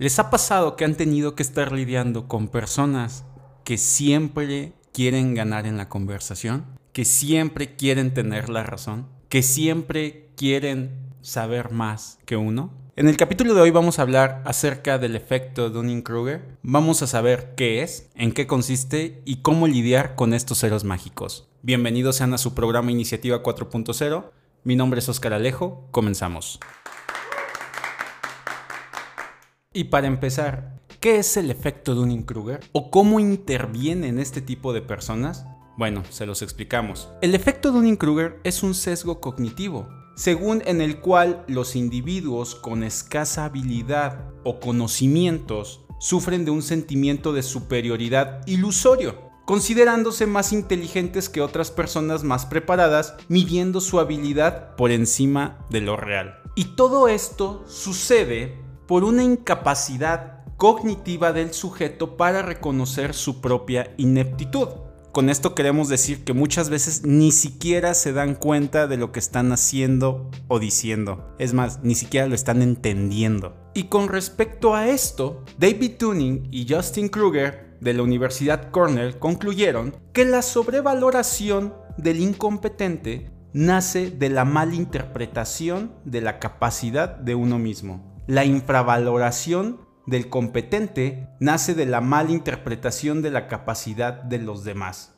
¿Les ha pasado que han tenido que estar lidiando con personas que siempre quieren ganar en la conversación? ¿Que siempre quieren tener la razón? ¿Que siempre quieren saber más que uno? En el capítulo de hoy vamos a hablar acerca del efecto Dunning-Kruger. Vamos a saber qué es, en qué consiste y cómo lidiar con estos ceros mágicos. Bienvenidos sean a su programa Iniciativa 4.0. Mi nombre es Oscar Alejo. Comenzamos. Y para empezar, ¿qué es el efecto Dunning-Kruger? ¿O cómo interviene en este tipo de personas? Bueno, se los explicamos. El efecto Dunning-Kruger es un sesgo cognitivo, según en el cual los individuos con escasa habilidad o conocimientos sufren de un sentimiento de superioridad ilusorio, considerándose más inteligentes que otras personas más preparadas, midiendo su habilidad por encima de lo real. Y todo esto sucede por una incapacidad cognitiva del sujeto para reconocer su propia ineptitud. Con esto queremos decir que muchas veces ni siquiera se dan cuenta de lo que están haciendo o diciendo. Es más, ni siquiera lo están entendiendo. Y con respecto a esto, David Tuning y Justin Kruger de la Universidad Cornell concluyeron que la sobrevaloración del incompetente nace de la mala interpretación de la capacidad de uno mismo. La infravaloración del competente nace de la mala interpretación de la capacidad de los demás.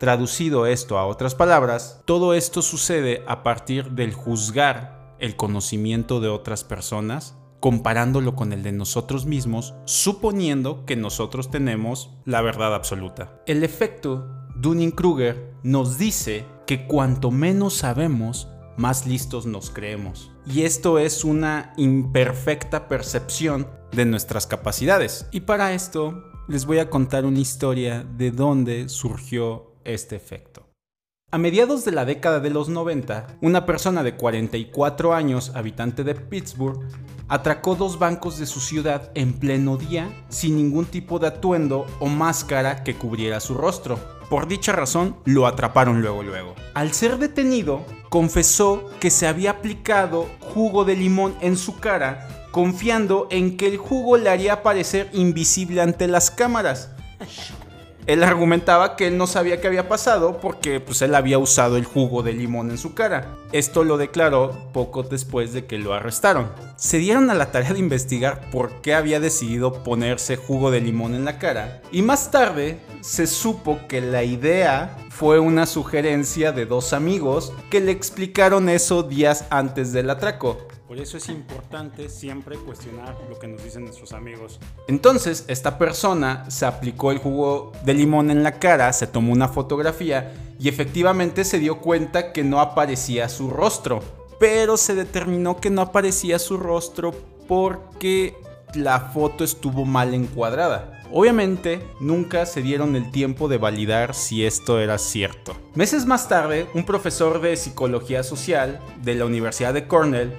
Traducido esto a otras palabras, todo esto sucede a partir del juzgar el conocimiento de otras personas, comparándolo con el de nosotros mismos, suponiendo que nosotros tenemos la verdad absoluta. El efecto Dunning-Kruger nos dice que cuanto menos sabemos, más listos nos creemos. Y esto es una imperfecta percepción de nuestras capacidades. Y para esto les voy a contar una historia de dónde surgió este efecto. A mediados de la década de los 90, una persona de 44 años, habitante de Pittsburgh, atracó dos bancos de su ciudad en pleno día sin ningún tipo de atuendo o máscara que cubriera su rostro. Por dicha razón, lo atraparon luego luego. Al ser detenido, confesó que se había aplicado jugo de limón en su cara, confiando en que el jugo le haría parecer invisible ante las cámaras. Él argumentaba que él no sabía qué había pasado porque pues, él había usado el jugo de limón en su cara. Esto lo declaró poco después de que lo arrestaron. Se dieron a la tarea de investigar por qué había decidido ponerse jugo de limón en la cara y más tarde se supo que la idea fue una sugerencia de dos amigos que le explicaron eso días antes del atraco. Por eso es importante siempre cuestionar lo que nos dicen nuestros amigos. Entonces, esta persona se aplicó el jugo de limón en la cara, se tomó una fotografía y efectivamente se dio cuenta que no aparecía su rostro. Pero se determinó que no aparecía su rostro porque la foto estuvo mal encuadrada. Obviamente, nunca se dieron el tiempo de validar si esto era cierto. Meses más tarde, un profesor de psicología social de la Universidad de Cornell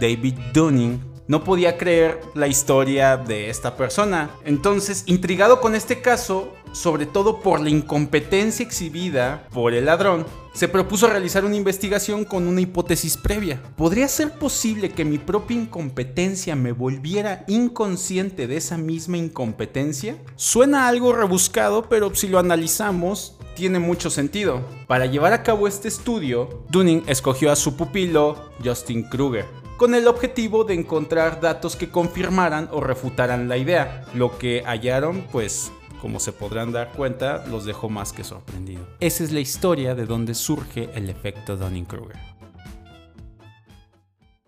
David Dunning, no podía creer la historia de esta persona. Entonces, intrigado con este caso, sobre todo por la incompetencia exhibida por el ladrón, se propuso realizar una investigación con una hipótesis previa. ¿Podría ser posible que mi propia incompetencia me volviera inconsciente de esa misma incompetencia? Suena algo rebuscado, pero si lo analizamos, tiene mucho sentido. Para llevar a cabo este estudio, Dunning escogió a su pupilo Justin Kruger con el objetivo de encontrar datos que confirmaran o refutaran la idea. Lo que hallaron, pues, como se podrán dar cuenta, los dejó más que sorprendido. Esa es la historia de donde surge el efecto Dunning-Kruger.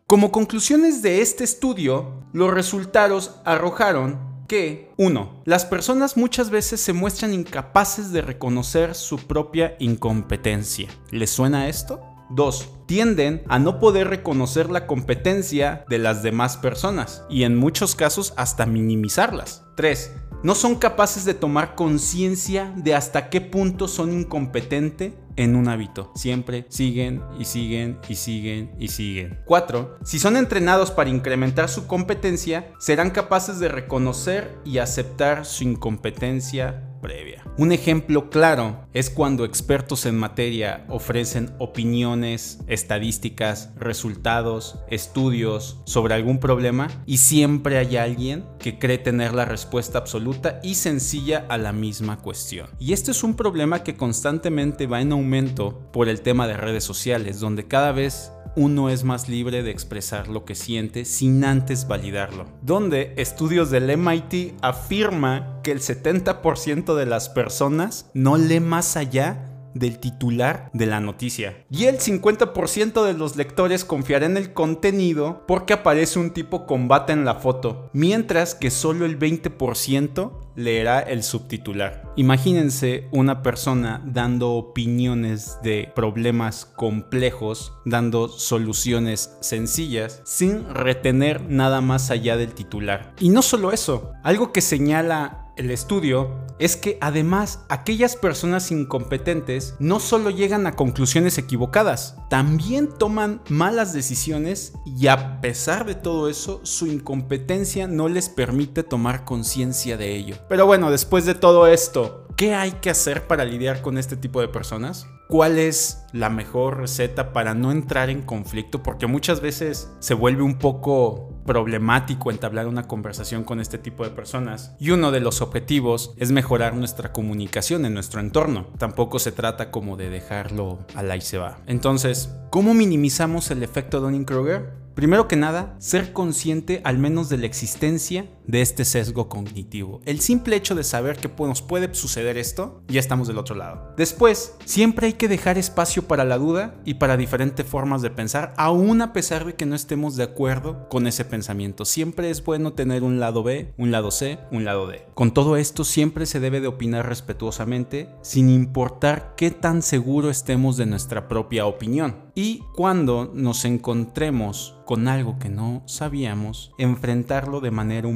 Como conclusiones de este estudio, los resultados arrojaron que 1. Las personas muchas veces se muestran incapaces de reconocer su propia incompetencia. ¿Les suena esto? 2. Tienden a no poder reconocer la competencia de las demás personas y en muchos casos hasta minimizarlas. 3. No son capaces de tomar conciencia de hasta qué punto son incompetentes en un hábito. Siempre siguen y siguen y siguen y siguen. 4. Si son entrenados para incrementar su competencia, serán capaces de reconocer y aceptar su incompetencia previa. Un ejemplo claro es cuando expertos en materia ofrecen opiniones, estadísticas, resultados, estudios sobre algún problema y siempre hay alguien que cree tener la respuesta absoluta y sencilla a la misma cuestión. Y este es un problema que constantemente va en aumento por el tema de redes sociales, donde cada vez uno es más libre de expresar lo que siente sin antes validarlo. Donde estudios del MIT afirma que el 70% de las personas no lee más allá del titular de la noticia. Y el 50% de los lectores confiará en el contenido porque aparece un tipo combate en la foto, mientras que solo el 20% leerá el subtitular. Imagínense una persona dando opiniones de problemas complejos, dando soluciones sencillas, sin retener nada más allá del titular. Y no solo eso, algo que señala el estudio es que además aquellas personas incompetentes no solo llegan a conclusiones equivocadas, también toman malas decisiones y a pesar de todo eso, su incompetencia no les permite tomar conciencia de ello. Pero bueno, después de todo esto, ¿qué hay que hacer para lidiar con este tipo de personas? cuál es la mejor receta para no entrar en conflicto, porque muchas veces se vuelve un poco problemático entablar una conversación con este tipo de personas. Y uno de los objetivos es mejorar nuestra comunicación en nuestro entorno. Tampoco se trata como de dejarlo al ahí se va. Entonces, ¿cómo minimizamos el efecto Dunning-Kruger? Primero que nada, ser consciente al menos de la existencia de este sesgo cognitivo. El simple hecho de saber que nos puede suceder esto, ya estamos del otro lado. Después, siempre hay que dejar espacio para la duda y para diferentes formas de pensar, aún a pesar de que no estemos de acuerdo con ese pensamiento. Siempre es bueno tener un lado B, un lado C, un lado D. Con todo esto, siempre se debe de opinar respetuosamente, sin importar qué tan seguro estemos de nuestra propia opinión. Y cuando nos encontremos con algo que no sabíamos, enfrentarlo de manera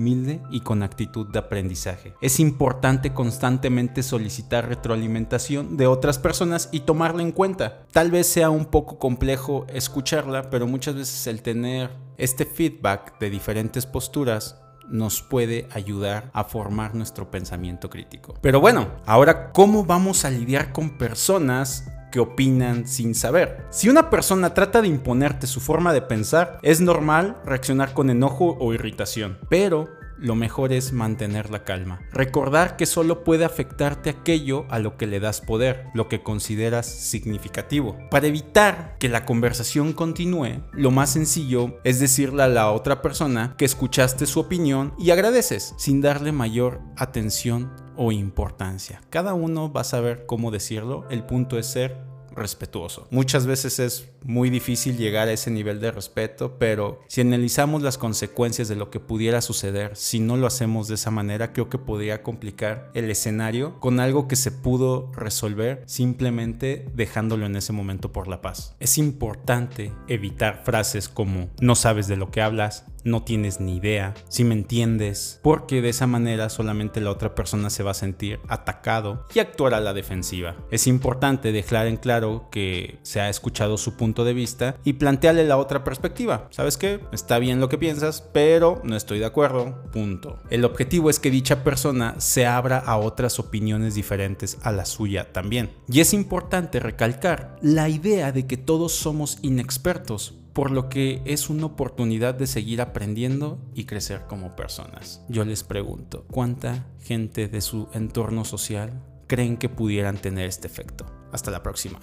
y con actitud de aprendizaje. Es importante constantemente solicitar retroalimentación de otras personas y tomarla en cuenta. Tal vez sea un poco complejo escucharla, pero muchas veces el tener este feedback de diferentes posturas nos puede ayudar a formar nuestro pensamiento crítico. Pero bueno, ahora, ¿cómo vamos a lidiar con personas que opinan sin saber. Si una persona trata de imponerte su forma de pensar, es normal reaccionar con enojo o irritación, pero lo mejor es mantener la calma. Recordar que solo puede afectarte aquello a lo que le das poder, lo que consideras significativo. Para evitar que la conversación continúe, lo más sencillo es decirle a la otra persona que escuchaste su opinión y agradeces, sin darle mayor atención o importancia. Cada uno va a saber cómo decirlo, el punto es ser respetuoso. Muchas veces es muy difícil llegar a ese nivel de respeto, pero si analizamos las consecuencias de lo que pudiera suceder si no lo hacemos de esa manera, creo que podría complicar el escenario con algo que se pudo resolver simplemente dejándolo en ese momento por la paz. Es importante evitar frases como no sabes de lo que hablas, no tienes ni idea, si me entiendes, porque de esa manera solamente la otra persona se va a sentir atacado y actuar a la defensiva. Es importante dejar en claro que se ha escuchado su punto de vista y plantearle la otra perspectiva. ¿Sabes qué? Está bien lo que piensas, pero no estoy de acuerdo. Punto. El objetivo es que dicha persona se abra a otras opiniones diferentes a la suya también. Y es importante recalcar la idea de que todos somos inexpertos por lo que es una oportunidad de seguir aprendiendo y crecer como personas. Yo les pregunto, ¿cuánta gente de su entorno social creen que pudieran tener este efecto? Hasta la próxima.